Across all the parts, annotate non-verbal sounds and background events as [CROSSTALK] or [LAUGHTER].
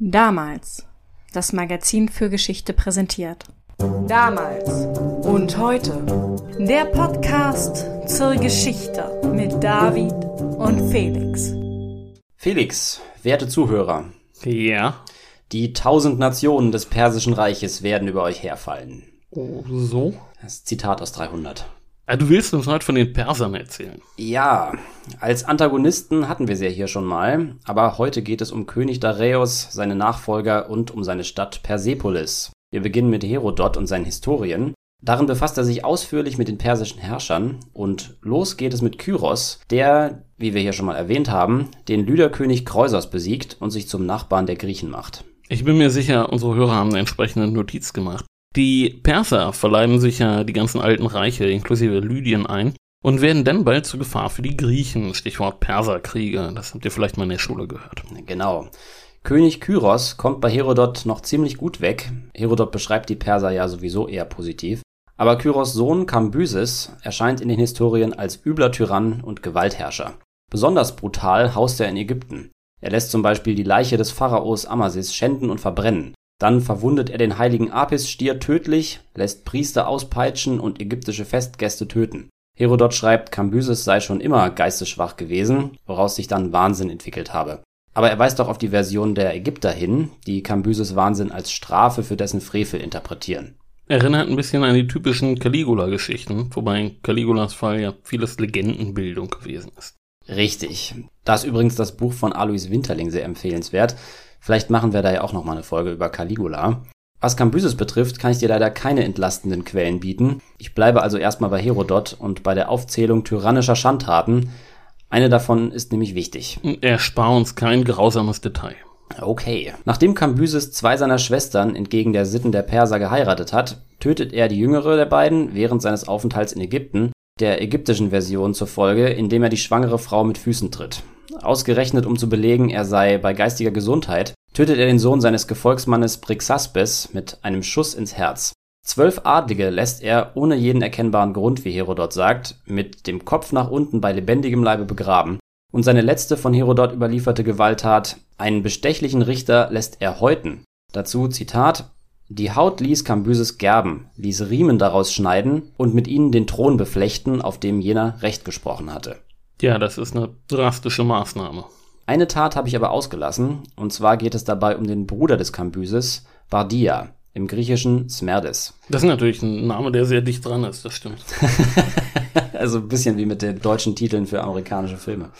Damals. Das Magazin für Geschichte präsentiert. Damals und heute. Der Podcast zur Geschichte mit David und Felix. Felix, werte Zuhörer, Ja. die tausend Nationen des Persischen Reiches werden über euch herfallen. Oh, so? Das Zitat aus 300. Ah, du willst uns heute von den Persern erzählen. Ja, als Antagonisten hatten wir sie ja hier schon mal, aber heute geht es um König Dareios, seine Nachfolger und um seine Stadt Persepolis. Wir beginnen mit Herodot und seinen Historien. Darin befasst er sich ausführlich mit den persischen Herrschern und los geht es mit Kyros, der, wie wir hier schon mal erwähnt haben, den Lyderkönig Kreusos besiegt und sich zum Nachbarn der Griechen macht. Ich bin mir sicher, unsere Hörer haben eine entsprechende Notiz gemacht. Die Perser verleiben sich ja die ganzen alten Reiche inklusive Lydien ein und werden dann bald zur Gefahr für die Griechen. Stichwort Perserkriege. Das habt ihr vielleicht mal in der Schule gehört. Genau. König Kyros kommt bei Herodot noch ziemlich gut weg. Herodot beschreibt die Perser ja sowieso eher positiv. Aber Kyros Sohn Kambyses erscheint in den Historien als übler Tyrann und Gewaltherrscher. Besonders brutal haust er in Ägypten. Er lässt zum Beispiel die Leiche des Pharaos Amasis schänden und verbrennen. Dann verwundet er den heiligen Apis-Stier tödlich, lässt Priester auspeitschen und ägyptische Festgäste töten. Herodot schreibt, Kambyses sei schon immer geistesschwach gewesen, woraus sich dann Wahnsinn entwickelt habe. Aber er weist auch auf die Version der Ägypter hin, die Kambyses Wahnsinn als Strafe für dessen Frevel interpretieren. Erinnert ein bisschen an die typischen Caligula-Geschichten, wobei in Caligulas Fall ja vieles Legendenbildung gewesen ist. Richtig. Da ist übrigens das Buch von Alois Winterling sehr empfehlenswert. Vielleicht machen wir da ja auch noch mal eine Folge über Caligula. Was Kambyses betrifft, kann ich dir leider keine entlastenden Quellen bieten. Ich bleibe also erstmal bei Herodot und bei der Aufzählung tyrannischer Schandtaten. Eine davon ist nämlich wichtig. Erspar uns kein grausames Detail. Okay. Nachdem Kambyses zwei seiner Schwestern entgegen der Sitten der Perser geheiratet hat, tötet er die jüngere der beiden während seines Aufenthalts in Ägypten, der ägyptischen Version zufolge, indem er die schwangere Frau mit Füßen tritt. Ausgerechnet, um zu belegen, er sei bei geistiger Gesundheit, tötet er den Sohn seines Gefolgsmannes Brixaspes mit einem Schuss ins Herz. Zwölf Adlige lässt er, ohne jeden erkennbaren Grund, wie Herodot sagt, mit dem Kopf nach unten bei lebendigem Leibe begraben. Und seine letzte von Herodot überlieferte Gewalttat, einen bestechlichen Richter lässt er häuten. Dazu Zitat Die Haut ließ Kambyses gerben, ließ Riemen daraus schneiden und mit ihnen den Thron beflechten, auf dem jener Recht gesprochen hatte. Ja, das ist eine drastische Maßnahme. Eine Tat habe ich aber ausgelassen, und zwar geht es dabei um den Bruder des Kambyses, Bardia, im Griechischen Smerdes. Das ist natürlich ein Name, der sehr dicht dran ist, das stimmt. [LAUGHS] Also ein bisschen wie mit den deutschen Titeln für amerikanische Filme.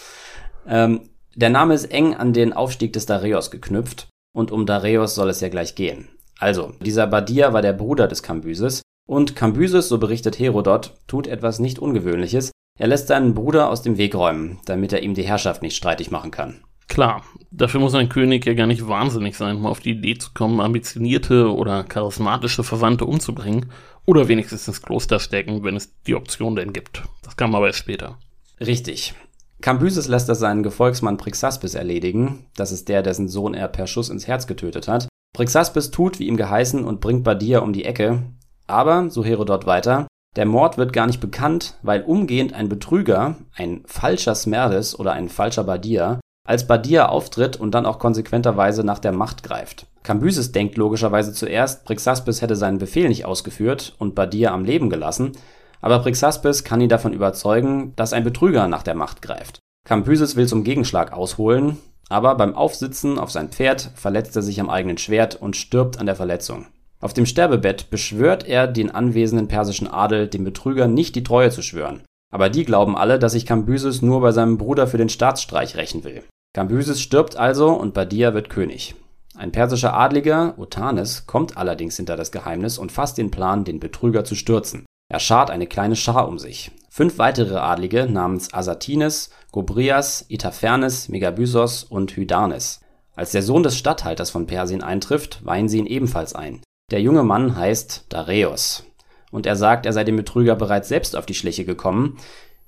Ähm, der Name ist eng an den Aufstieg des Dareios geknüpft, und um Dareios soll es ja gleich gehen. Also, dieser Bardia war der Bruder des Kambyses, und Kambyses, so berichtet Herodot, tut etwas nicht Ungewöhnliches. Er lässt seinen Bruder aus dem Weg räumen, damit er ihm die Herrschaft nicht streitig machen kann. Klar, dafür muss ein König ja gar nicht wahnsinnig sein, um auf die Idee zu kommen, ambitionierte oder charismatische Verwandte umzubringen oder wenigstens ins Kloster stecken, wenn es die Option denn gibt. Das kam aber erst später. Richtig. Kambyses lässt das seinen Gefolgsmann Prixaspes erledigen. Das ist der, dessen Sohn er per Schuss ins Herz getötet hat. Prixaspes tut, wie ihm geheißen, und bringt Badia um die Ecke. Aber, so Herodot weiter, der Mord wird gar nicht bekannt, weil umgehend ein Betrüger, ein falscher Smerdes oder ein falscher Badia, als Badia auftritt und dann auch konsequenterweise nach der Macht greift. Kambyses denkt logischerweise zuerst, Prixaspes hätte seinen Befehl nicht ausgeführt und Badia am Leben gelassen, aber Prixaspes kann ihn davon überzeugen, dass ein Betrüger nach der Macht greift. Kambyses will zum Gegenschlag ausholen, aber beim Aufsitzen auf sein Pferd verletzt er sich am eigenen Schwert und stirbt an der Verletzung. Auf dem Sterbebett beschwört er den anwesenden persischen Adel, dem Betrüger nicht die Treue zu schwören. Aber die glauben alle, dass sich Kambyses nur bei seinem Bruder für den Staatsstreich rächen will. Kambyses stirbt also und Badia wird König. Ein persischer Adliger, Otanes, kommt allerdings hinter das Geheimnis und fasst den Plan, den Betrüger zu stürzen. Er schart eine kleine Schar um sich. Fünf weitere Adlige namens Asatines, Gobrias, Itaphernes, Megabysos und Hydarnes. Als der Sohn des Statthalters von Persien eintrifft, weihen sie ihn ebenfalls ein. Der junge Mann heißt Dareios. Und er sagt, er sei dem Betrüger bereits selbst auf die Schliche gekommen.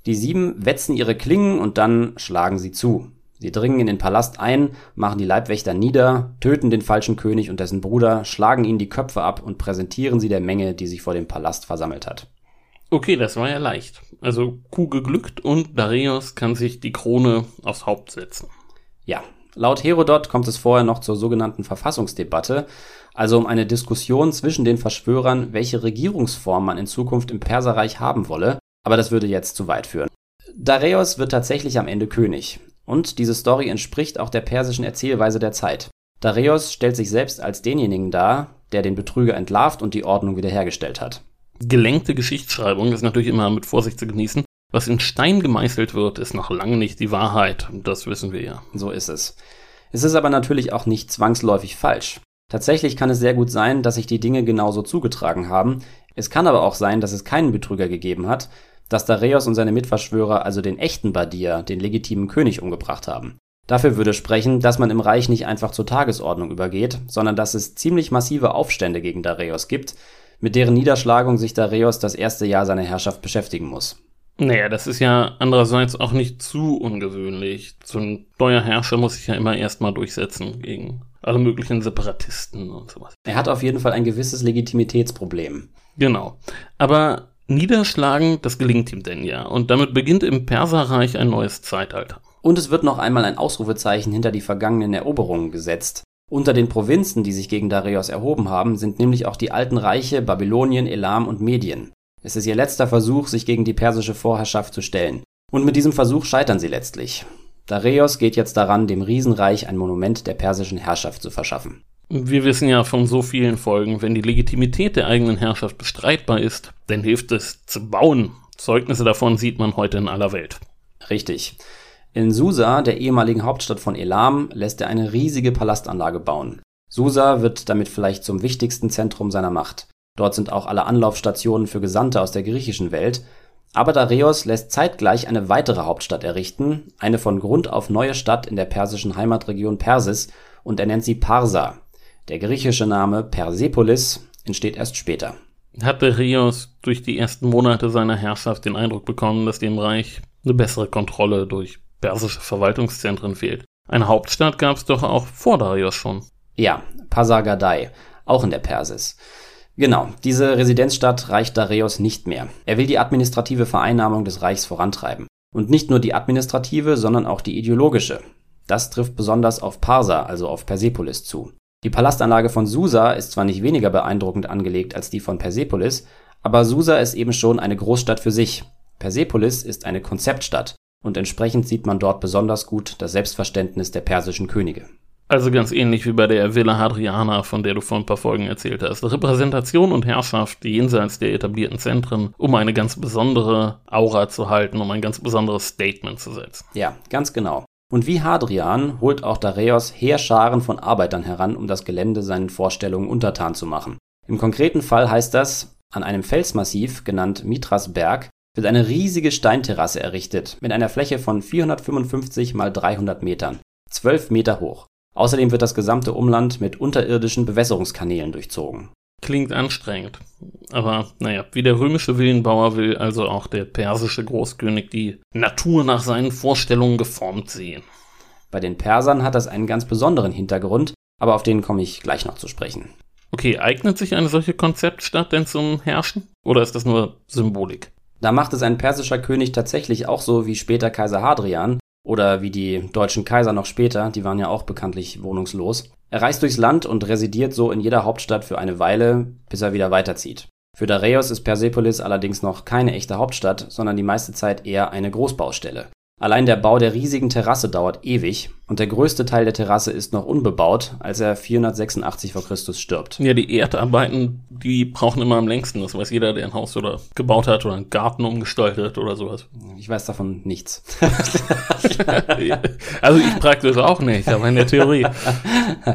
Die sieben wetzen ihre Klingen und dann schlagen sie zu. Sie dringen in den Palast ein, machen die Leibwächter nieder, töten den falschen König und dessen Bruder, schlagen ihnen die Köpfe ab und präsentieren sie der Menge, die sich vor dem Palast versammelt hat. Okay, das war ja leicht. Also Kuh geglückt und Dareios kann sich die Krone aufs Haupt setzen. Ja, Laut Herodot kommt es vorher noch zur sogenannten Verfassungsdebatte, also um eine Diskussion zwischen den Verschwörern, welche Regierungsform man in Zukunft im Perserreich haben wolle, aber das würde jetzt zu weit führen. Dareios wird tatsächlich am Ende König, und diese Story entspricht auch der persischen Erzählweise der Zeit. Dareios stellt sich selbst als denjenigen dar, der den Betrüger entlarvt und die Ordnung wiederhergestellt hat. Gelenkte Geschichtsschreibung ist natürlich immer mit Vorsicht zu genießen. Was in Stein gemeißelt wird, ist noch lange nicht die Wahrheit. Das wissen wir ja. So ist es. Es ist aber natürlich auch nicht zwangsläufig falsch. Tatsächlich kann es sehr gut sein, dass sich die Dinge genauso zugetragen haben. Es kann aber auch sein, dass es keinen Betrüger gegeben hat, dass Dareios und seine Mitverschwörer also den echten Badir, den legitimen König, umgebracht haben. Dafür würde sprechen, dass man im Reich nicht einfach zur Tagesordnung übergeht, sondern dass es ziemlich massive Aufstände gegen Dareios gibt, mit deren Niederschlagung sich Dareios das erste Jahr seiner Herrschaft beschäftigen muss. Naja, das ist ja andererseits auch nicht zu ungewöhnlich. So ein neuer Herrscher muss sich ja immer erstmal durchsetzen gegen alle möglichen Separatisten und sowas. Er hat auf jeden Fall ein gewisses Legitimitätsproblem. Genau. Aber niederschlagen, das gelingt ihm denn ja. Und damit beginnt im Perserreich ein neues Zeitalter. Und es wird noch einmal ein Ausrufezeichen hinter die vergangenen Eroberungen gesetzt. Unter den Provinzen, die sich gegen Dareios erhoben haben, sind nämlich auch die alten Reiche Babylonien, Elam und Medien. Es ist ihr letzter Versuch, sich gegen die persische Vorherrschaft zu stellen. Und mit diesem Versuch scheitern sie letztlich. Dareios geht jetzt daran, dem Riesenreich ein Monument der persischen Herrschaft zu verschaffen. Wir wissen ja von so vielen Folgen, wenn die Legitimität der eigenen Herrschaft bestreitbar ist, dann hilft es zu bauen. Zeugnisse davon sieht man heute in aller Welt. Richtig. In Susa, der ehemaligen Hauptstadt von Elam, lässt er eine riesige Palastanlage bauen. Susa wird damit vielleicht zum wichtigsten Zentrum seiner Macht. Dort sind auch alle Anlaufstationen für Gesandte aus der griechischen Welt. Aber Dareios lässt zeitgleich eine weitere Hauptstadt errichten, eine von Grund auf neue Stadt in der persischen Heimatregion Persis, und er nennt sie Parsa. Der griechische Name Persepolis entsteht erst später. Hat Dareios durch die ersten Monate seiner Herrschaft den Eindruck bekommen, dass dem Reich eine bessere Kontrolle durch persische Verwaltungszentren fehlt. Eine Hauptstadt gab es doch auch vor Darius schon. Ja, Pasagadai, auch in der Persis. Genau, diese Residenzstadt reicht Dareios nicht mehr. Er will die administrative Vereinnahmung des Reichs vorantreiben. Und nicht nur die administrative, sondern auch die ideologische. Das trifft besonders auf Parsa, also auf Persepolis zu. Die Palastanlage von Susa ist zwar nicht weniger beeindruckend angelegt als die von Persepolis, aber Susa ist eben schon eine Großstadt für sich. Persepolis ist eine Konzeptstadt und entsprechend sieht man dort besonders gut das Selbstverständnis der persischen Könige. Also ganz ähnlich wie bei der Villa Hadriana, von der du vor ein paar Folgen erzählt hast. Repräsentation und Herrschaft jenseits der etablierten Zentren, um eine ganz besondere Aura zu halten, um ein ganz besonderes Statement zu setzen. Ja, ganz genau. Und wie Hadrian holt auch Dareios Heerscharen von Arbeitern heran, um das Gelände seinen Vorstellungen untertan zu machen. Im konkreten Fall heißt das, an einem Felsmassiv, genannt Mithrasberg, wird eine riesige Steinterrasse errichtet, mit einer Fläche von 455 mal 300 Metern, 12 Meter hoch. Außerdem wird das gesamte Umland mit unterirdischen Bewässerungskanälen durchzogen. Klingt anstrengend. Aber naja, wie der römische Villenbauer will also auch der persische Großkönig die Natur nach seinen Vorstellungen geformt sehen. Bei den Persern hat das einen ganz besonderen Hintergrund, aber auf den komme ich gleich noch zu sprechen. Okay, eignet sich eine solche Konzeptstadt denn zum Herrschen? Oder ist das nur Symbolik? Da macht es ein persischer König tatsächlich auch so wie später Kaiser Hadrian oder wie die deutschen Kaiser noch später, die waren ja auch bekanntlich wohnungslos. Er reist durchs Land und residiert so in jeder Hauptstadt für eine Weile, bis er wieder weiterzieht. Für Dareios ist Persepolis allerdings noch keine echte Hauptstadt, sondern die meiste Zeit eher eine Großbaustelle. Allein der Bau der riesigen Terrasse dauert ewig und der größte Teil der Terrasse ist noch unbebaut, als er 486 v. Chr. stirbt. Ja, die Erdarbeiten, die brauchen immer am längsten. Das weiß jeder, der ein Haus oder gebaut hat oder einen Garten umgestaltet oder sowas. Ich weiß davon nichts. [LAUGHS] also ich praktisch auch nicht, aber in der Theorie.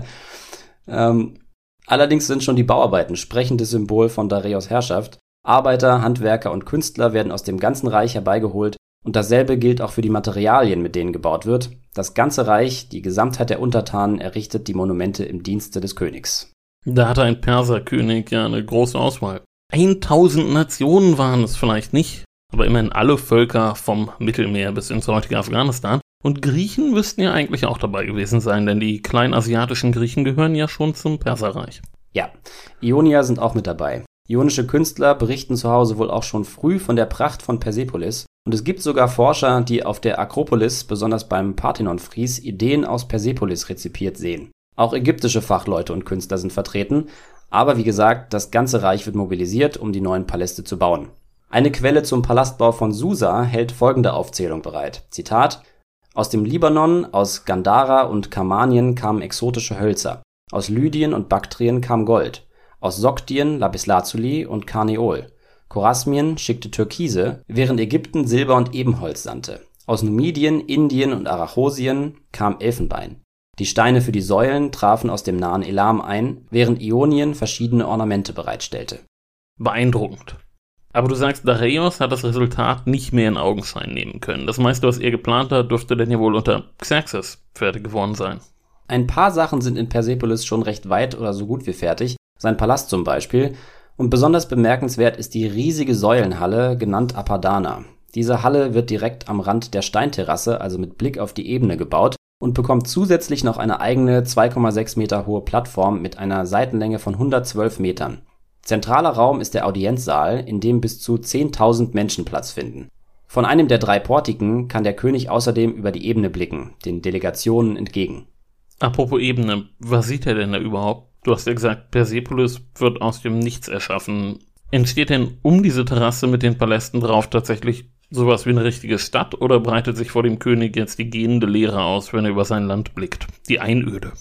[LAUGHS] ähm, allerdings sind schon die Bauarbeiten sprechendes Symbol von Dareios Herrschaft. Arbeiter, Handwerker und Künstler werden aus dem ganzen Reich herbeigeholt und dasselbe gilt auch für die Materialien, mit denen gebaut wird. Das ganze Reich, die Gesamtheit der Untertanen errichtet die Monumente im Dienste des Königs. Da hatte ein Perserkönig ja eine große Auswahl. 1000 Nationen waren es vielleicht nicht, aber immerhin alle Völker vom Mittelmeer bis ins heutige Afghanistan. Und Griechen müssten ja eigentlich auch dabei gewesen sein, denn die kleinasiatischen Griechen gehören ja schon zum Perserreich. Ja, Ionier sind auch mit dabei. Ionische Künstler berichten zu Hause wohl auch schon früh von der Pracht von Persepolis. Und es gibt sogar Forscher, die auf der Akropolis, besonders beim Parthenonfries, Ideen aus Persepolis rezipiert sehen. Auch ägyptische Fachleute und Künstler sind vertreten, aber wie gesagt, das ganze Reich wird mobilisiert, um die neuen Paläste zu bauen. Eine Quelle zum Palastbau von Susa hält folgende Aufzählung bereit: Zitat. Aus dem Libanon, aus Gandhara und Kamanien kamen exotische Hölzer, aus Lydien und Baktrien kam Gold, aus Sogdien Lapislazuli und Karneol Chorasmien schickte Türkise, während Ägypten Silber und Ebenholz sandte. Aus Numidien, Indien und Arachosien kam Elfenbein. Die Steine für die Säulen trafen aus dem nahen Elam ein, während Ionien verschiedene Ornamente bereitstellte. Beeindruckend. Aber du sagst, Dareios hat das Resultat nicht mehr in Augenschein nehmen können. Das meiste, was er geplant hat, dürfte denn ja wohl unter Xerxes fertig geworden sein. Ein paar Sachen sind in Persepolis schon recht weit oder so gut wie fertig, sein Palast zum Beispiel, und besonders bemerkenswert ist die riesige Säulenhalle, genannt Apadana. Diese Halle wird direkt am Rand der Steinterrasse, also mit Blick auf die Ebene gebaut und bekommt zusätzlich noch eine eigene 2,6 Meter hohe Plattform mit einer Seitenlänge von 112 Metern. Zentraler Raum ist der Audienzsaal, in dem bis zu 10.000 Menschen Platz finden. Von einem der drei Portiken kann der König außerdem über die Ebene blicken, den Delegationen entgegen. Apropos Ebene, was sieht er denn da überhaupt? Du hast ja gesagt, Persepolis wird aus dem Nichts erschaffen. Entsteht denn um diese Terrasse mit den Palästen drauf tatsächlich sowas wie eine richtige Stadt oder breitet sich vor dem König jetzt die gehende Leere aus, wenn er über sein Land blickt? Die Einöde.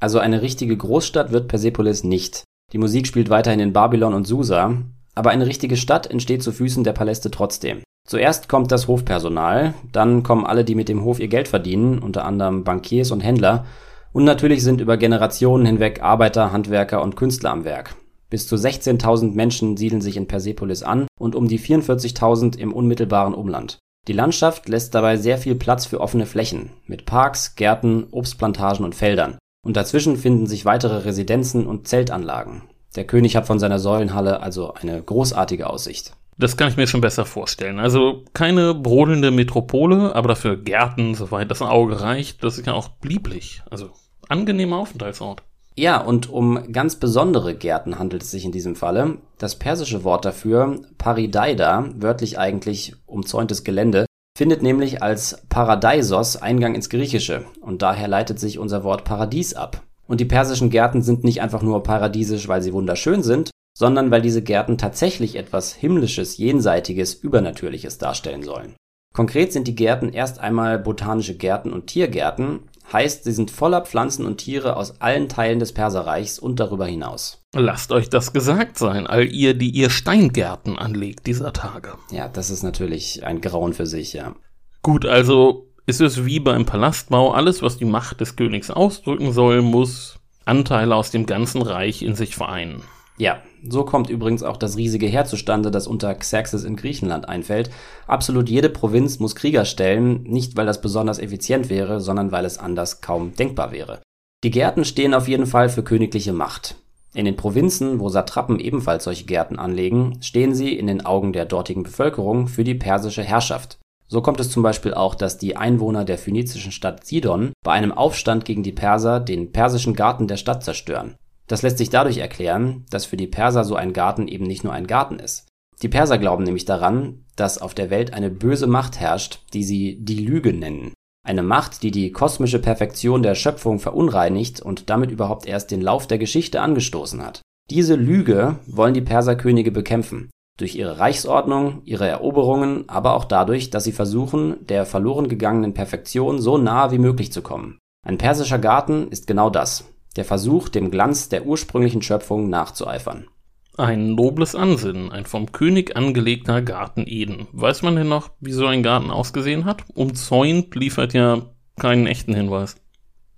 Also eine richtige Großstadt wird Persepolis nicht. Die Musik spielt weiterhin in Babylon und Susa, aber eine richtige Stadt entsteht zu Füßen der Paläste trotzdem. Zuerst kommt das Hofpersonal, dann kommen alle, die mit dem Hof ihr Geld verdienen, unter anderem Bankiers und Händler, und natürlich sind über Generationen hinweg Arbeiter, Handwerker und Künstler am Werk. Bis zu 16.000 Menschen siedeln sich in Persepolis an und um die 44.000 im unmittelbaren Umland. Die Landschaft lässt dabei sehr viel Platz für offene Flächen mit Parks, Gärten, Obstplantagen und Feldern. Und dazwischen finden sich weitere Residenzen und Zeltanlagen. Der König hat von seiner Säulenhalle also eine großartige Aussicht. Das kann ich mir schon besser vorstellen. Also keine brodelnde Metropole, aber dafür Gärten, soweit das Auge reicht. Das ist ja auch lieblich. Also angenehmer Aufenthaltsort. Ja, und um ganz besondere Gärten handelt es sich in diesem Falle. Das persische Wort dafür, Paridaida, wörtlich eigentlich umzäuntes Gelände, findet nämlich als Paradeisos Eingang ins Griechische und daher leitet sich unser Wort Paradies ab. Und die persischen Gärten sind nicht einfach nur paradiesisch, weil sie wunderschön sind, sondern weil diese Gärten tatsächlich etwas Himmlisches, Jenseitiges, Übernatürliches darstellen sollen. Konkret sind die Gärten erst einmal botanische Gärten und Tiergärten, heißt, sie sind voller Pflanzen und Tiere aus allen Teilen des Perserreichs und darüber hinaus. Lasst euch das gesagt sein, all ihr, die ihr Steingärten anlegt dieser Tage. Ja, das ist natürlich ein Grauen für sich, ja. Gut, also ist es wie beim Palastbau, alles, was die Macht des Königs ausdrücken soll, muss Anteile aus dem ganzen Reich in sich vereinen. Ja, so kommt übrigens auch das riesige Heer zustande, das unter Xerxes in Griechenland einfällt. Absolut jede Provinz muss Krieger stellen, nicht weil das besonders effizient wäre, sondern weil es anders kaum denkbar wäre. Die Gärten stehen auf jeden Fall für königliche Macht. In den Provinzen, wo Satrapen ebenfalls solche Gärten anlegen, stehen sie in den Augen der dortigen Bevölkerung für die persische Herrschaft. So kommt es zum Beispiel auch, dass die Einwohner der phönizischen Stadt Sidon bei einem Aufstand gegen die Perser den persischen Garten der Stadt zerstören. Das lässt sich dadurch erklären, dass für die Perser so ein Garten eben nicht nur ein Garten ist. Die Perser glauben nämlich daran, dass auf der Welt eine böse Macht herrscht, die sie die Lüge nennen. Eine Macht, die die kosmische Perfektion der Schöpfung verunreinigt und damit überhaupt erst den Lauf der Geschichte angestoßen hat. Diese Lüge wollen die Perserkönige bekämpfen. Durch ihre Reichsordnung, ihre Eroberungen, aber auch dadurch, dass sie versuchen, der verloren gegangenen Perfektion so nahe wie möglich zu kommen. Ein persischer Garten ist genau das der Versuch, dem Glanz der ursprünglichen Schöpfung nachzueifern. Ein nobles Ansinnen, ein vom König angelegter Garten Eden. Weiß man denn noch, wie so ein Garten ausgesehen hat? Umzäunt liefert ja keinen echten Hinweis.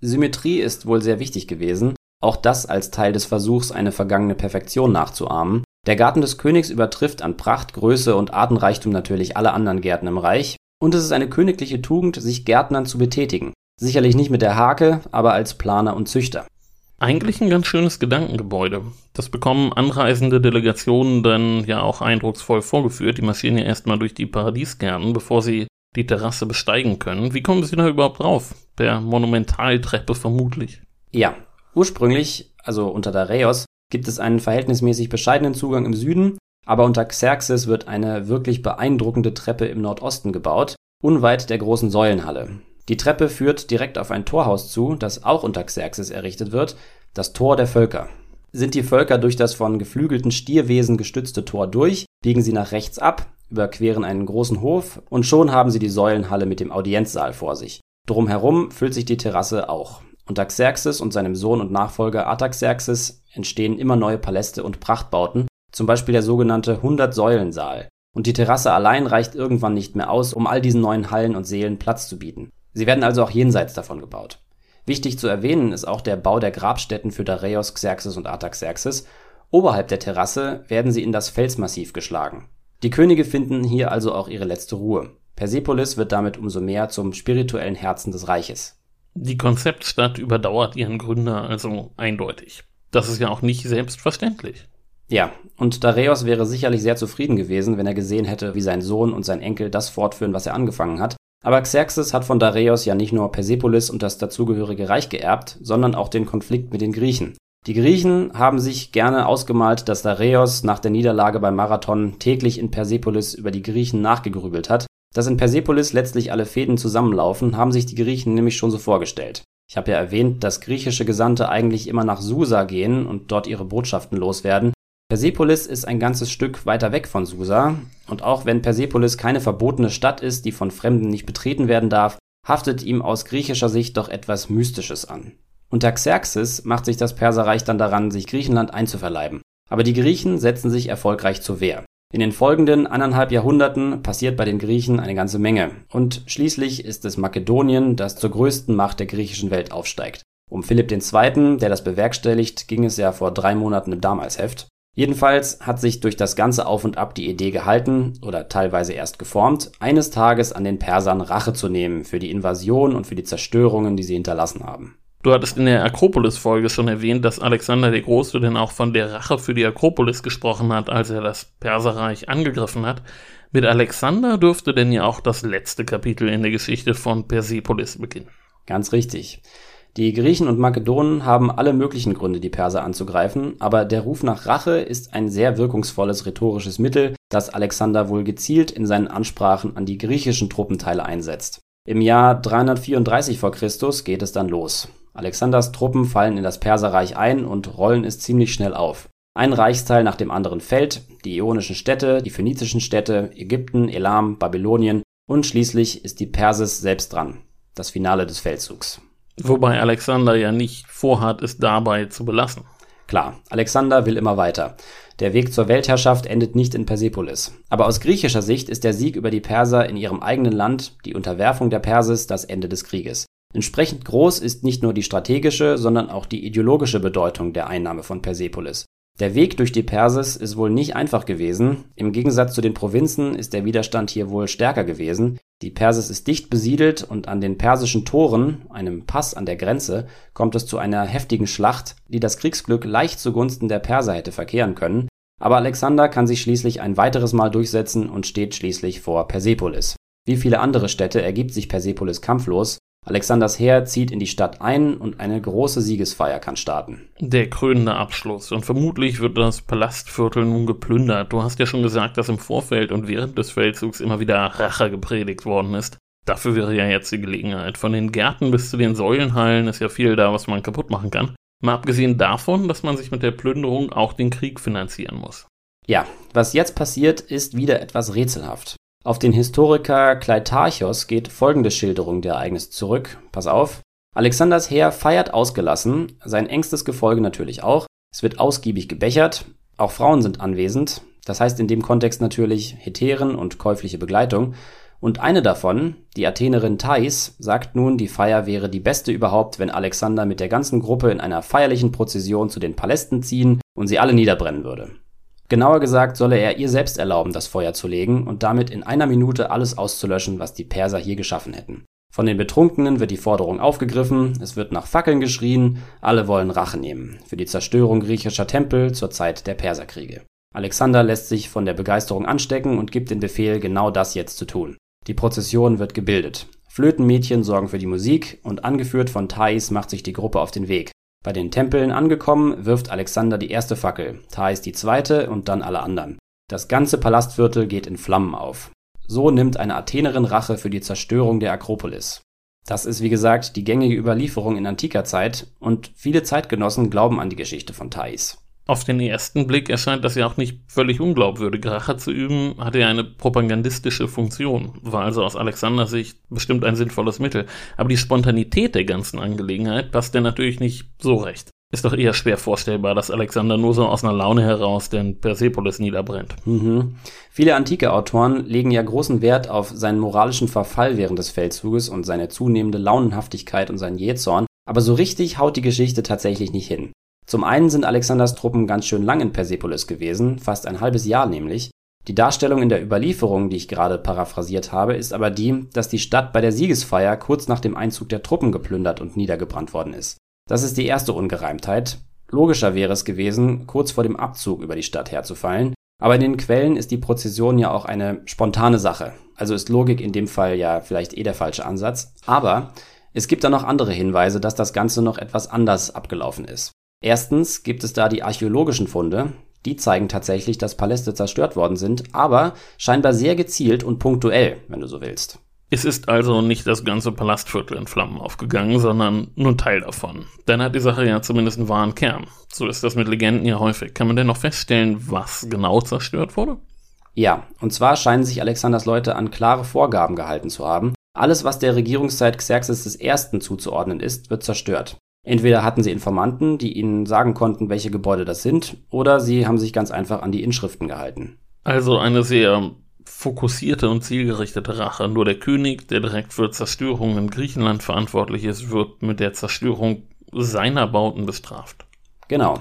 Symmetrie ist wohl sehr wichtig gewesen, auch das als Teil des Versuchs, eine vergangene Perfektion nachzuahmen. Der Garten des Königs übertrifft an Pracht, Größe und Artenreichtum natürlich alle anderen Gärten im Reich, und es ist eine königliche Tugend, sich Gärtnern zu betätigen. Sicherlich nicht mit der Hake, aber als Planer und Züchter. Eigentlich ein ganz schönes Gedankengebäude. Das bekommen anreisende Delegationen dann ja auch eindrucksvoll vorgeführt. Die marschieren ja erstmal durch die Paradiesgärten, bevor sie die Terrasse besteigen können. Wie kommen sie da überhaupt drauf? Per Monumentaltreppe vermutlich. Ja, ursprünglich, also unter Dareios, gibt es einen verhältnismäßig bescheidenen Zugang im Süden, aber unter Xerxes wird eine wirklich beeindruckende Treppe im Nordosten gebaut, unweit der großen Säulenhalle. Die Treppe führt direkt auf ein Torhaus zu, das auch unter Xerxes errichtet wird, das Tor der Völker. Sind die Völker durch das von geflügelten Stierwesen gestützte Tor durch, biegen sie nach rechts ab, überqueren einen großen Hof und schon haben sie die Säulenhalle mit dem Audienzsaal vor sich. Drumherum füllt sich die Terrasse auch. Unter Xerxes und seinem Sohn und Nachfolger Artaxerxes entstehen immer neue Paläste und Prachtbauten, zum Beispiel der sogenannte Hundert-Säulen-Saal. Und die Terrasse allein reicht irgendwann nicht mehr aus, um all diesen neuen Hallen und Seelen Platz zu bieten. Sie werden also auch jenseits davon gebaut. Wichtig zu erwähnen ist auch der Bau der Grabstätten für Dareios, Xerxes und Artaxerxes. Oberhalb der Terrasse werden sie in das Felsmassiv geschlagen. Die Könige finden hier also auch ihre letzte Ruhe. Persepolis wird damit umso mehr zum spirituellen Herzen des Reiches. Die Konzeptstadt überdauert ihren Gründer also eindeutig. Das ist ja auch nicht selbstverständlich. Ja, und Dareios wäre sicherlich sehr zufrieden gewesen, wenn er gesehen hätte, wie sein Sohn und sein Enkel das fortführen, was er angefangen hat. Aber Xerxes hat von Dareios ja nicht nur Persepolis und das dazugehörige Reich geerbt, sondern auch den Konflikt mit den Griechen. Die Griechen haben sich gerne ausgemalt, dass Dareios nach der Niederlage beim Marathon täglich in Persepolis über die Griechen nachgegrübelt hat. Dass in Persepolis letztlich alle Fäden zusammenlaufen, haben sich die Griechen nämlich schon so vorgestellt. Ich habe ja erwähnt, dass griechische Gesandte eigentlich immer nach Susa gehen und dort ihre Botschaften loswerden. Persepolis ist ein ganzes Stück weiter weg von Susa, und auch wenn Persepolis keine verbotene Stadt ist, die von Fremden nicht betreten werden darf, haftet ihm aus griechischer Sicht doch etwas Mystisches an. Unter Xerxes macht sich das Perserreich dann daran, sich Griechenland einzuverleiben. Aber die Griechen setzen sich erfolgreich zur Wehr. In den folgenden anderthalb Jahrhunderten passiert bei den Griechen eine ganze Menge. Und schließlich ist es Makedonien, das zur größten Macht der griechischen Welt aufsteigt. Um Philipp II., der das bewerkstelligt, ging es ja vor drei Monaten im Damals-Heft. Jedenfalls hat sich durch das ganze Auf und Ab die Idee gehalten oder teilweise erst geformt, eines Tages an den Persern Rache zu nehmen für die Invasion und für die Zerstörungen, die sie hinterlassen haben. Du hattest in der Akropolis-Folge schon erwähnt, dass Alexander der Große denn auch von der Rache für die Akropolis gesprochen hat, als er das Perserreich angegriffen hat. Mit Alexander dürfte denn ja auch das letzte Kapitel in der Geschichte von Persepolis beginnen. Ganz richtig. Die Griechen und Makedonen haben alle möglichen Gründe, die Perser anzugreifen, aber der Ruf nach Rache ist ein sehr wirkungsvolles rhetorisches Mittel, das Alexander wohl gezielt in seinen Ansprachen an die griechischen Truppenteile einsetzt. Im Jahr 334 v. Chr. geht es dann los. Alexanders Truppen fallen in das Perserreich ein und rollen es ziemlich schnell auf. Ein Reichsteil nach dem anderen fällt, die ionischen Städte, die phönizischen Städte, Ägypten, Elam, Babylonien und schließlich ist die Persis selbst dran. Das Finale des Feldzugs. Wobei Alexander ja nicht vorhat, es dabei zu belassen. Klar, Alexander will immer weiter. Der Weg zur Weltherrschaft endet nicht in Persepolis. Aber aus griechischer Sicht ist der Sieg über die Perser in ihrem eigenen Land, die Unterwerfung der Persis, das Ende des Krieges. Entsprechend groß ist nicht nur die strategische, sondern auch die ideologische Bedeutung der Einnahme von Persepolis. Der Weg durch die Persis ist wohl nicht einfach gewesen. Im Gegensatz zu den Provinzen ist der Widerstand hier wohl stärker gewesen. Die Persis ist dicht besiedelt und an den persischen Toren, einem Pass an der Grenze, kommt es zu einer heftigen Schlacht, die das Kriegsglück leicht zugunsten der Perser hätte verkehren können. Aber Alexander kann sich schließlich ein weiteres Mal durchsetzen und steht schließlich vor Persepolis. Wie viele andere Städte ergibt sich Persepolis kampflos, Alexanders Heer zieht in die Stadt ein und eine große Siegesfeier kann starten. Der krönende Abschluss. Und vermutlich wird das Palastviertel nun geplündert. Du hast ja schon gesagt, dass im Vorfeld und während des Feldzugs immer wieder Rache gepredigt worden ist. Dafür wäre ja jetzt die Gelegenheit. Von den Gärten bis zu den Säulenhallen ist ja viel da, was man kaputt machen kann. Mal abgesehen davon, dass man sich mit der Plünderung auch den Krieg finanzieren muss. Ja, was jetzt passiert, ist wieder etwas rätselhaft. Auf den Historiker Kleitarchos geht folgende Schilderung der Ereignisse zurück. Pass auf. Alexanders Heer feiert ausgelassen, sein engstes Gefolge natürlich auch. Es wird ausgiebig gebechert, auch Frauen sind anwesend, das heißt in dem Kontext natürlich Hetären und käufliche Begleitung. Und eine davon, die Athenerin Thais, sagt nun, die Feier wäre die beste überhaupt, wenn Alexander mit der ganzen Gruppe in einer feierlichen Prozession zu den Palästen ziehen und sie alle niederbrennen würde. Genauer gesagt solle er ihr selbst erlauben, das Feuer zu legen und damit in einer Minute alles auszulöschen, was die Perser hier geschaffen hätten. Von den Betrunkenen wird die Forderung aufgegriffen, es wird nach Fackeln geschrien, alle wollen Rache nehmen für die Zerstörung griechischer Tempel zur Zeit der Perserkriege. Alexander lässt sich von der Begeisterung anstecken und gibt den Befehl, genau das jetzt zu tun. Die Prozession wird gebildet. Flötenmädchen sorgen für die Musik und angeführt von Thais macht sich die Gruppe auf den Weg. Bei den Tempeln angekommen, wirft Alexander die erste Fackel, Thais die zweite und dann alle anderen. Das ganze Palastviertel geht in Flammen auf. So nimmt eine Athenerin Rache für die Zerstörung der Akropolis. Das ist wie gesagt die gängige Überlieferung in antiker Zeit und viele Zeitgenossen glauben an die Geschichte von Thais. Auf den ersten Blick erscheint das ja auch nicht völlig unglaubwürdig. Rache zu üben hatte ja eine propagandistische Funktion, war also aus Alexanders Sicht bestimmt ein sinnvolles Mittel. Aber die Spontanität der ganzen Angelegenheit passt ja natürlich nicht so recht. Ist doch eher schwer vorstellbar, dass Alexander nur so aus einer Laune heraus den Persepolis niederbrennt. Mhm. Viele antike Autoren legen ja großen Wert auf seinen moralischen Verfall während des Feldzuges und seine zunehmende Launenhaftigkeit und seinen Jähzorn, aber so richtig haut die Geschichte tatsächlich nicht hin. Zum einen sind Alexanders Truppen ganz schön lang in Persepolis gewesen, fast ein halbes Jahr nämlich. Die Darstellung in der Überlieferung, die ich gerade paraphrasiert habe, ist aber die, dass die Stadt bei der Siegesfeier kurz nach dem Einzug der Truppen geplündert und niedergebrannt worden ist. Das ist die erste Ungereimtheit. Logischer wäre es gewesen, kurz vor dem Abzug über die Stadt herzufallen, aber in den Quellen ist die Prozession ja auch eine spontane Sache. Also ist Logik in dem Fall ja vielleicht eh der falsche Ansatz. Aber es gibt da noch andere Hinweise, dass das Ganze noch etwas anders abgelaufen ist. Erstens gibt es da die archäologischen Funde. Die zeigen tatsächlich, dass Paläste zerstört worden sind, aber scheinbar sehr gezielt und punktuell, wenn du so willst. Es ist also nicht das ganze Palastviertel in Flammen aufgegangen, sondern nur ein Teil davon. Dann hat die Sache ja zumindest einen wahren Kern. So ist das mit Legenden ja häufig. Kann man denn noch feststellen, was genau zerstört wurde? Ja, und zwar scheinen sich Alexanders Leute an klare Vorgaben gehalten zu haben. Alles, was der Regierungszeit Xerxes I. zuzuordnen ist, wird zerstört. Entweder hatten sie Informanten, die ihnen sagen konnten, welche Gebäude das sind, oder sie haben sich ganz einfach an die Inschriften gehalten. Also eine sehr fokussierte und zielgerichtete Rache. Nur der König, der direkt für Zerstörungen in Griechenland verantwortlich ist, wird mit der Zerstörung seiner Bauten bestraft. Genau.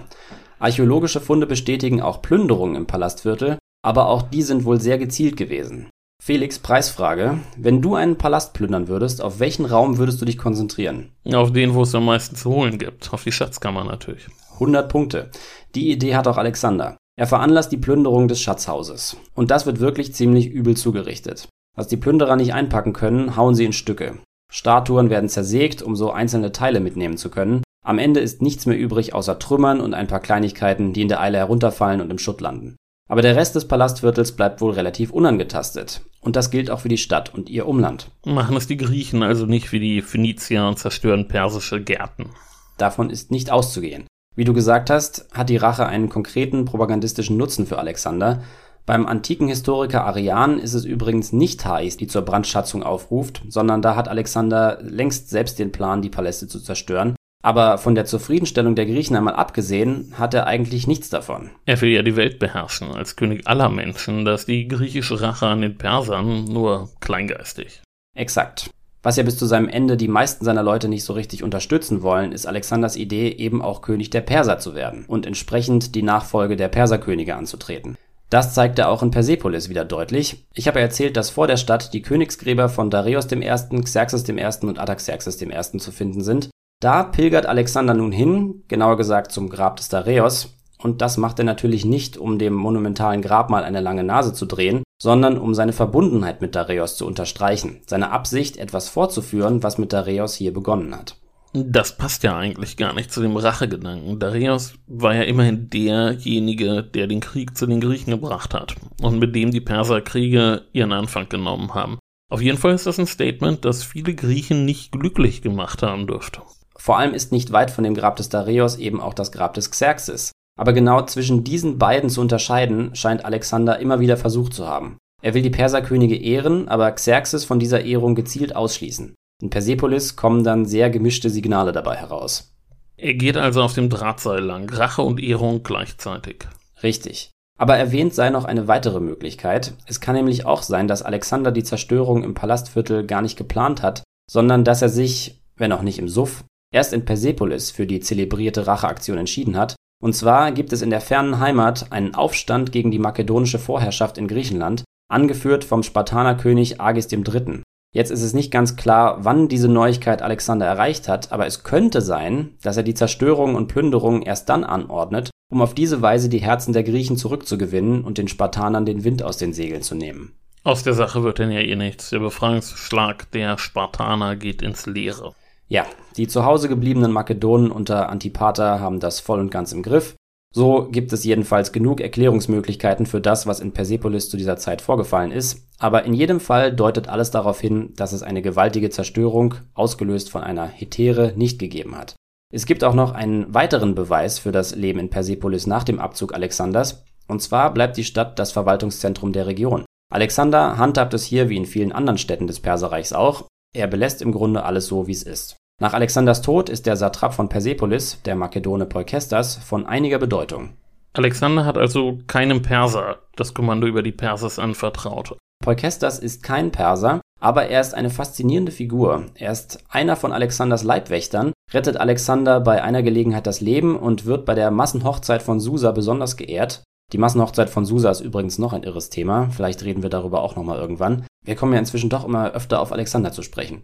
Archäologische Funde bestätigen auch Plünderungen im Palastviertel, aber auch die sind wohl sehr gezielt gewesen. Felix, Preisfrage. Wenn du einen Palast plündern würdest, auf welchen Raum würdest du dich konzentrieren? Auf den, wo es am meisten zu holen gibt. Auf die Schatzkammer natürlich. 100 Punkte. Die Idee hat auch Alexander. Er veranlasst die Plünderung des Schatzhauses. Und das wird wirklich ziemlich übel zugerichtet. Was die Plünderer nicht einpacken können, hauen sie in Stücke. Statuen werden zersägt, um so einzelne Teile mitnehmen zu können. Am Ende ist nichts mehr übrig außer Trümmern und ein paar Kleinigkeiten, die in der Eile herunterfallen und im Schutt landen. Aber der Rest des Palastviertels bleibt wohl relativ unangetastet. Und das gilt auch für die Stadt und ihr Umland. Machen es die Griechen also nicht wie die Phönizier und zerstören persische Gärten. Davon ist nicht auszugehen. Wie du gesagt hast, hat die Rache einen konkreten propagandistischen Nutzen für Alexander. Beim antiken Historiker Arian ist es übrigens nicht Thais, die zur Brandschatzung aufruft, sondern da hat Alexander längst selbst den Plan, die Paläste zu zerstören. Aber von der Zufriedenstellung der Griechen einmal abgesehen, hat er eigentlich nichts davon. Er will ja die Welt beherrschen, als König aller Menschen, dass die griechische Rache an den Persern nur kleingeistig. Exakt. Was ja bis zu seinem Ende die meisten seiner Leute nicht so richtig unterstützen wollen, ist Alexanders Idee, eben auch König der Perser zu werden und entsprechend die Nachfolge der Perserkönige anzutreten. Das zeigt er auch in Persepolis wieder deutlich. Ich habe erzählt, dass vor der Stadt die Königsgräber von Darius I., Xerxes I. und Artaxerxes I. zu finden sind da pilgert Alexander nun hin, genauer gesagt zum Grab des Dareios, und das macht er natürlich nicht, um dem monumentalen Grabmal eine lange Nase zu drehen, sondern um seine Verbundenheit mit Dareios zu unterstreichen, seine Absicht, etwas fortzuführen, was mit Dareios hier begonnen hat. Das passt ja eigentlich gar nicht zu dem Rachegedanken. Dareios war ja immerhin derjenige, der den Krieg zu den Griechen gebracht hat und mit dem die Perserkriege ihren Anfang genommen haben. Auf jeden Fall ist das ein Statement, das viele Griechen nicht glücklich gemacht haben dürfte. Vor allem ist nicht weit von dem Grab des Dareios eben auch das Grab des Xerxes. Aber genau zwischen diesen beiden zu unterscheiden, scheint Alexander immer wieder versucht zu haben. Er will die Perserkönige ehren, aber Xerxes von dieser Ehrung gezielt ausschließen. In Persepolis kommen dann sehr gemischte Signale dabei heraus. Er geht also auf dem Drahtseil lang, Rache und Ehrung gleichzeitig. Richtig. Aber erwähnt sei noch eine weitere Möglichkeit. Es kann nämlich auch sein, dass Alexander die Zerstörung im Palastviertel gar nicht geplant hat, sondern dass er sich, wenn auch nicht im Suff, erst in Persepolis für die zelebrierte Racheaktion entschieden hat. Und zwar gibt es in der fernen Heimat einen Aufstand gegen die makedonische Vorherrschaft in Griechenland, angeführt vom Spartanerkönig Agis III. Jetzt ist es nicht ganz klar, wann diese Neuigkeit Alexander erreicht hat, aber es könnte sein, dass er die Zerstörung und Plünderung erst dann anordnet, um auf diese Weise die Herzen der Griechen zurückzugewinnen und den Spartanern den Wind aus den Segeln zu nehmen. Aus der Sache wird denn ja eh nichts. Der Befreiungsschlag der Spartaner geht ins Leere. Ja, die zu Hause gebliebenen Makedonen unter Antipater haben das voll und ganz im Griff. So gibt es jedenfalls genug Erklärungsmöglichkeiten für das, was in Persepolis zu dieser Zeit vorgefallen ist, aber in jedem Fall deutet alles darauf hin, dass es eine gewaltige Zerstörung, ausgelöst von einer Hetäre, nicht gegeben hat. Es gibt auch noch einen weiteren Beweis für das Leben in Persepolis nach dem Abzug Alexanders, und zwar bleibt die Stadt das Verwaltungszentrum der Region. Alexander handhabt es hier wie in vielen anderen Städten des Perserreichs auch, er belässt im Grunde alles so, wie es ist. Nach Alexanders Tod ist der Satrap von Persepolis, der Makedone Polkestas, von einiger Bedeutung. Alexander hat also keinem Perser das Kommando über die Perses anvertraut. Polkestas ist kein Perser, aber er ist eine faszinierende Figur. Er ist einer von Alexanders Leibwächtern, rettet Alexander bei einer Gelegenheit das Leben und wird bei der Massenhochzeit von Susa besonders geehrt. Die Massenhochzeit von Susa ist übrigens noch ein irres Thema, vielleicht reden wir darüber auch nochmal irgendwann. Wir kommen ja inzwischen doch immer öfter auf Alexander zu sprechen.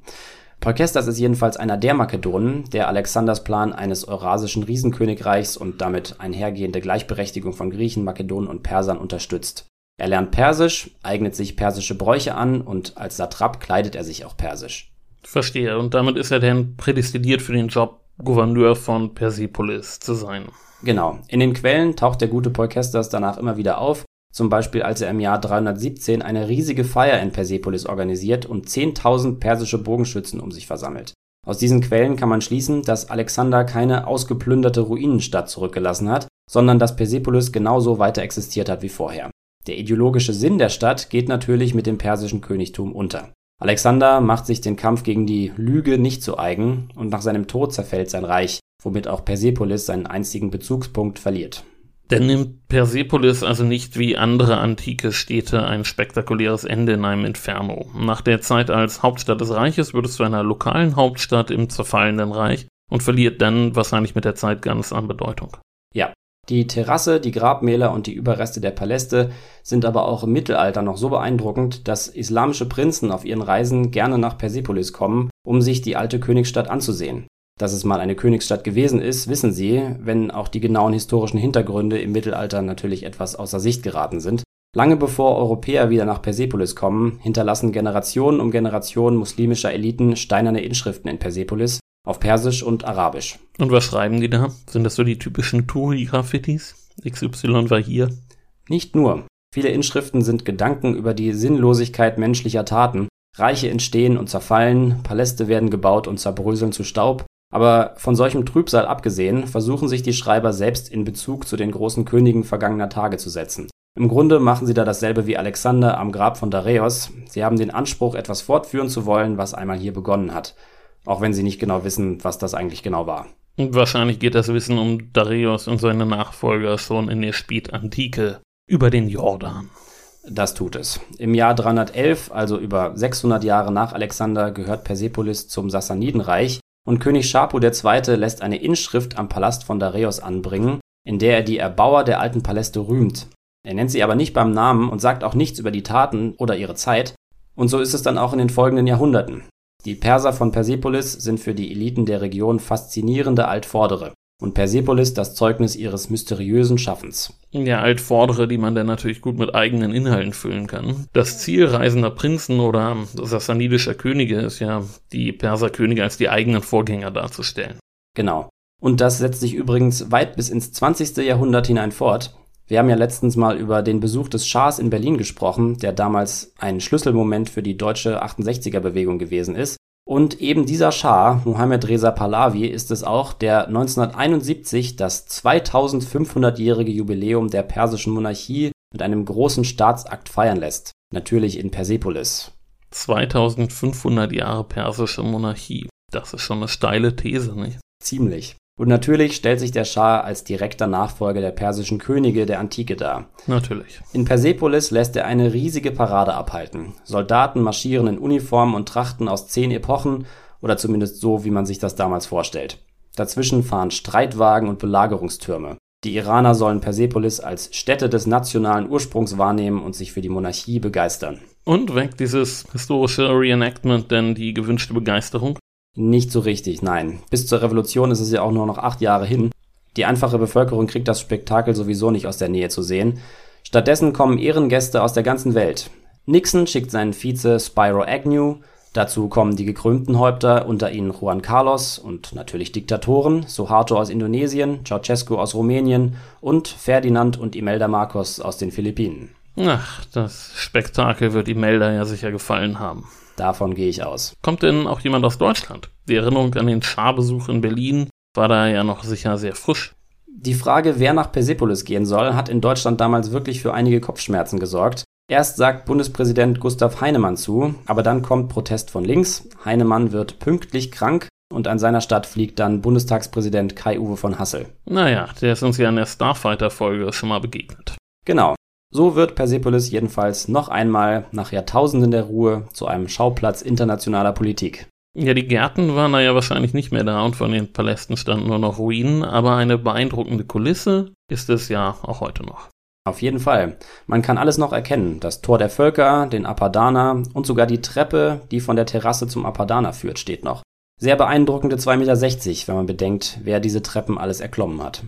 Polkestas ist jedenfalls einer der Makedonen, der Alexanders Plan eines eurasischen Riesenkönigreichs und damit einhergehende Gleichberechtigung von Griechen, Makedonen und Persern unterstützt. Er lernt Persisch, eignet sich persische Bräuche an und als Satrap kleidet er sich auch persisch. Verstehe. Und damit ist er denn prädestiniert für den Job, Gouverneur von Persepolis zu sein. Genau. In den Quellen taucht der gute Polkestas danach immer wieder auf zum Beispiel als er im Jahr 317 eine riesige Feier in Persepolis organisiert und 10.000 persische Bogenschützen um sich versammelt. Aus diesen Quellen kann man schließen, dass Alexander keine ausgeplünderte Ruinenstadt zurückgelassen hat, sondern dass Persepolis genauso weiter existiert hat wie vorher. Der ideologische Sinn der Stadt geht natürlich mit dem persischen Königtum unter. Alexander macht sich den Kampf gegen die Lüge nicht zu eigen und nach seinem Tod zerfällt sein Reich, womit auch Persepolis seinen einzigen Bezugspunkt verliert. Denn nimmt Persepolis also nicht wie andere antike Städte ein spektakuläres Ende in einem Inferno. Nach der Zeit als Hauptstadt des Reiches wird es zu einer lokalen Hauptstadt im zerfallenden Reich und verliert dann wahrscheinlich mit der Zeit ganz an Bedeutung. Ja, die Terrasse, die Grabmäler und die Überreste der Paläste sind aber auch im Mittelalter noch so beeindruckend, dass islamische Prinzen auf ihren Reisen gerne nach Persepolis kommen, um sich die alte Königsstadt anzusehen. Dass es mal eine Königsstadt gewesen ist, wissen sie, wenn auch die genauen historischen Hintergründe im Mittelalter natürlich etwas außer Sicht geraten sind. Lange bevor Europäer wieder nach Persepolis kommen, hinterlassen Generationen um Generationen muslimischer Eliten steinerne Inschriften in Persepolis auf Persisch und Arabisch. Und was schreiben die da? Sind das so die typischen Touri-Graffitis? XY war hier? Nicht nur. Viele Inschriften sind Gedanken über die Sinnlosigkeit menschlicher Taten. Reiche entstehen und zerfallen, Paläste werden gebaut und zerbröseln zu Staub, aber von solchem Trübsal abgesehen, versuchen sich die Schreiber selbst in Bezug zu den großen Königen vergangener Tage zu setzen. Im Grunde machen sie da dasselbe wie Alexander am Grab von Dareios. Sie haben den Anspruch, etwas fortführen zu wollen, was einmal hier begonnen hat. Auch wenn sie nicht genau wissen, was das eigentlich genau war. Und wahrscheinlich geht das Wissen um Dareios und seine Nachfolger schon in der Spätantike über den Jordan. Das tut es. Im Jahr 311, also über 600 Jahre nach Alexander, gehört Persepolis zum Sassanidenreich und König Schapu II. lässt eine Inschrift am Palast von Dareios anbringen, in der er die Erbauer der alten Paläste rühmt. Er nennt sie aber nicht beim Namen und sagt auch nichts über die Taten oder ihre Zeit, und so ist es dann auch in den folgenden Jahrhunderten. Die Perser von Persepolis sind für die Eliten der Region faszinierende Altvordere und Persepolis das Zeugnis ihres mysteriösen Schaffens. Ja, Altvordere, die man dann natürlich gut mit eigenen Inhalten füllen kann. Das Ziel reisender Prinzen oder sassanidischer Könige ist ja, die Perserkönige als die eigenen Vorgänger darzustellen. Genau. Und das setzt sich übrigens weit bis ins 20. Jahrhundert hinein fort. Wir haben ja letztens mal über den Besuch des Schahs in Berlin gesprochen, der damals ein Schlüsselmoment für die deutsche 68er-Bewegung gewesen ist. Und eben dieser Schah, Mohammed Reza Pahlavi, ist es auch, der 1971 das 2500-jährige Jubiläum der persischen Monarchie mit einem großen Staatsakt feiern lässt. Natürlich in Persepolis. 2500 Jahre persische Monarchie. Das ist schon eine steile These, nicht? Ziemlich. Und natürlich stellt sich der Schah als direkter Nachfolger der persischen Könige der Antike dar. Natürlich. In Persepolis lässt er eine riesige Parade abhalten. Soldaten marschieren in Uniformen und Trachten aus zehn Epochen oder zumindest so, wie man sich das damals vorstellt. Dazwischen fahren Streitwagen und Belagerungstürme. Die Iraner sollen Persepolis als Stätte des nationalen Ursprungs wahrnehmen und sich für die Monarchie begeistern. Und weckt dieses historische Reenactment denn die gewünschte Begeisterung? Nicht so richtig, nein. Bis zur Revolution ist es ja auch nur noch acht Jahre hin. Die einfache Bevölkerung kriegt das Spektakel sowieso nicht aus der Nähe zu sehen. Stattdessen kommen Ehrengäste aus der ganzen Welt. Nixon schickt seinen Vize Spyro Agnew, Dazu kommen die gekrönten Häupter, unter ihnen Juan Carlos und natürlich Diktatoren, Suharto aus Indonesien, Ceausescu aus Rumänien und Ferdinand und Imelda Marcos aus den Philippinen. Ach, das Spektakel wird Imelda ja sicher gefallen haben. Davon gehe ich aus. Kommt denn auch jemand aus Deutschland? Die Erinnerung an den Scharbesuch in Berlin war da ja noch sicher sehr frisch. Die Frage, wer nach Persepolis gehen soll, hat in Deutschland damals wirklich für einige Kopfschmerzen gesorgt. Erst sagt Bundespräsident Gustav Heinemann zu, aber dann kommt Protest von links. Heinemann wird pünktlich krank und an seiner Stadt fliegt dann Bundestagspräsident Kai-Uwe von Hassel. Naja, der ist uns ja in der Starfighter-Folge schon mal begegnet. Genau. So wird Persepolis jedenfalls noch einmal nach Jahrtausenden der Ruhe zu einem Schauplatz internationaler Politik. Ja, die Gärten waren da ja wahrscheinlich nicht mehr da und von den Palästen standen nur noch Ruinen, aber eine beeindruckende Kulisse ist es ja auch heute noch. Auf jeden Fall. Man kann alles noch erkennen. Das Tor der Völker, den Apadana und sogar die Treppe, die von der Terrasse zum Apadana führt, steht noch. Sehr beeindruckende 2,60 Meter, wenn man bedenkt, wer diese Treppen alles erklommen hat.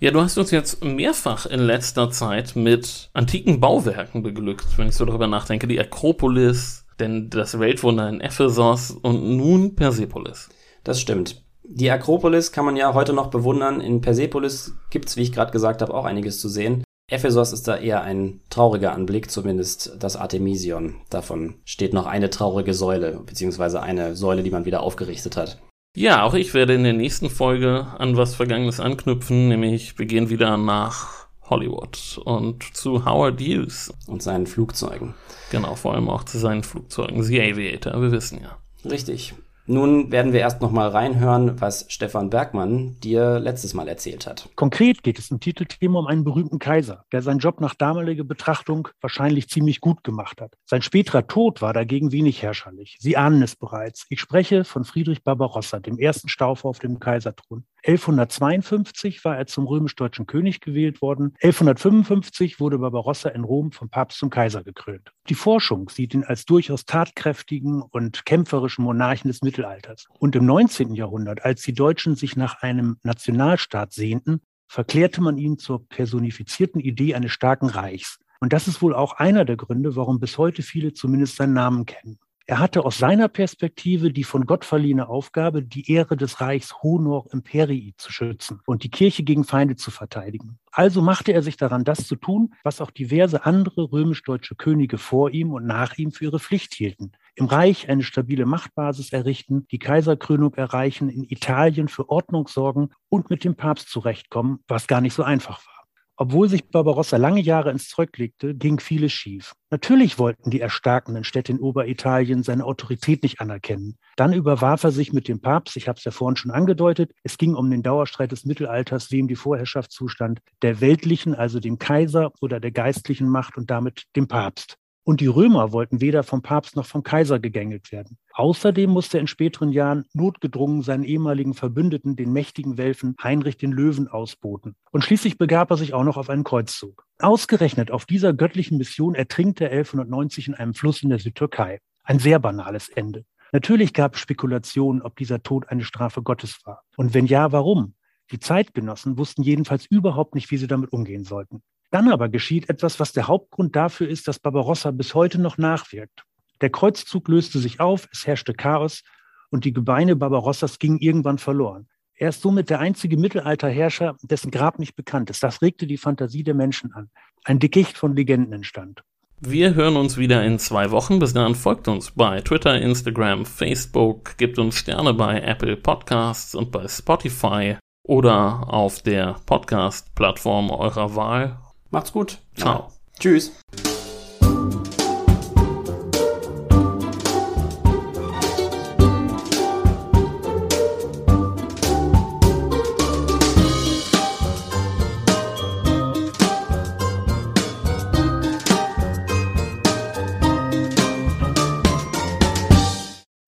Ja, du hast uns jetzt mehrfach in letzter Zeit mit antiken Bauwerken beglückt, wenn ich so darüber nachdenke. Die Akropolis, denn das Weltwunder in Ephesos und nun Persepolis. Das stimmt. Die Akropolis kann man ja heute noch bewundern. In Persepolis gibt's, wie ich gerade gesagt habe, auch einiges zu sehen. Ephesos ist da eher ein trauriger Anblick, zumindest das Artemision. Davon steht noch eine traurige Säule, beziehungsweise eine Säule, die man wieder aufgerichtet hat. Ja, auch ich werde in der nächsten Folge an was Vergangenes anknüpfen, nämlich wir gehen wieder nach Hollywood und zu Howard Hughes. Und seinen Flugzeugen. Genau, vor allem auch zu seinen Flugzeugen. The Aviator, wir wissen ja. Richtig. Nun werden wir erst noch mal reinhören, was Stefan Bergmann dir letztes Mal erzählt hat. Konkret geht es im Titelthema um einen berühmten Kaiser, der seinen Job nach damaliger Betrachtung wahrscheinlich ziemlich gut gemacht hat. Sein späterer Tod war dagegen wenig herrscherlich. Sie ahnen es bereits. Ich spreche von Friedrich Barbarossa, dem ersten Staufer auf dem Kaiserthron. 1152 war er zum römisch-deutschen König gewählt worden. 1155 wurde Barbarossa in Rom vom Papst zum Kaiser gekrönt. Die Forschung sieht ihn als durchaus tatkräftigen und kämpferischen Monarchen des Mittelalters. Und im 19. Jahrhundert, als die Deutschen sich nach einem Nationalstaat sehnten, verklärte man ihn zur personifizierten Idee eines starken Reichs. Und das ist wohl auch einer der Gründe, warum bis heute viele zumindest seinen Namen kennen. Er hatte aus seiner Perspektive die von Gott verliehene Aufgabe, die Ehre des Reichs Honor Imperii zu schützen und die Kirche gegen Feinde zu verteidigen. Also machte er sich daran, das zu tun, was auch diverse andere römisch-deutsche Könige vor ihm und nach ihm für ihre Pflicht hielten. Im Reich eine stabile Machtbasis errichten, die Kaiserkrönung erreichen, in Italien für Ordnung sorgen und mit dem Papst zurechtkommen, was gar nicht so einfach war. Obwohl sich Barbarossa lange Jahre ins Zeug legte, ging vieles schief. Natürlich wollten die erstarkenden Städte in Oberitalien seine Autorität nicht anerkennen. Dann überwarf er sich mit dem Papst, ich habe es ja vorhin schon angedeutet, es ging um den Dauerstreit des Mittelalters, wem die Vorherrschaft zustand, der weltlichen, also dem Kaiser oder der geistlichen Macht und damit dem Papst. Und die Römer wollten weder vom Papst noch vom Kaiser gegängelt werden. Außerdem musste er in späteren Jahren notgedrungen seinen ehemaligen Verbündeten, den mächtigen Welfen Heinrich den Löwen, ausboten. Und schließlich begab er sich auch noch auf einen Kreuzzug. Ausgerechnet auf dieser göttlichen Mission ertrinkt er 1190 in einem Fluss in der Südtürkei. Ein sehr banales Ende. Natürlich gab es Spekulationen, ob dieser Tod eine Strafe Gottes war. Und wenn ja, warum? Die Zeitgenossen wussten jedenfalls überhaupt nicht, wie sie damit umgehen sollten. Dann aber geschieht etwas, was der Hauptgrund dafür ist, dass Barbarossa bis heute noch nachwirkt. Der Kreuzzug löste sich auf, es herrschte Chaos und die Gebeine Barbarossas gingen irgendwann verloren. Er ist somit der einzige Mittelalterherrscher, dessen Grab nicht bekannt ist. Das regte die Fantasie der Menschen an. Ein Dickicht von Legenden entstand. Wir hören uns wieder in zwei Wochen. Bis dahin folgt uns bei Twitter, Instagram, Facebook, gibt uns Sterne bei Apple Podcasts und bei Spotify oder auf der Podcast-Plattform eurer Wahl Macht's gut. Ciao. Ja. Tschüss.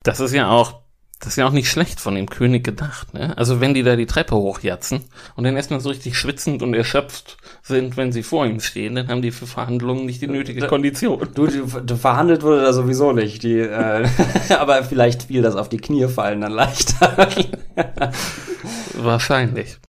Das ist ja auch das ist ja auch nicht schlecht von dem König gedacht, ne? Also wenn die da die Treppe hochjatzen und dann erstmal so richtig schwitzend und erschöpft sind, wenn sie vor ihm stehen, dann haben die für Verhandlungen nicht die nötige Kondition. Du, du, du verhandelt wurde da sowieso nicht. Die, äh, [LAUGHS] aber vielleicht fiel das auf die Knie fallen dann leichter. Wahrscheinlich.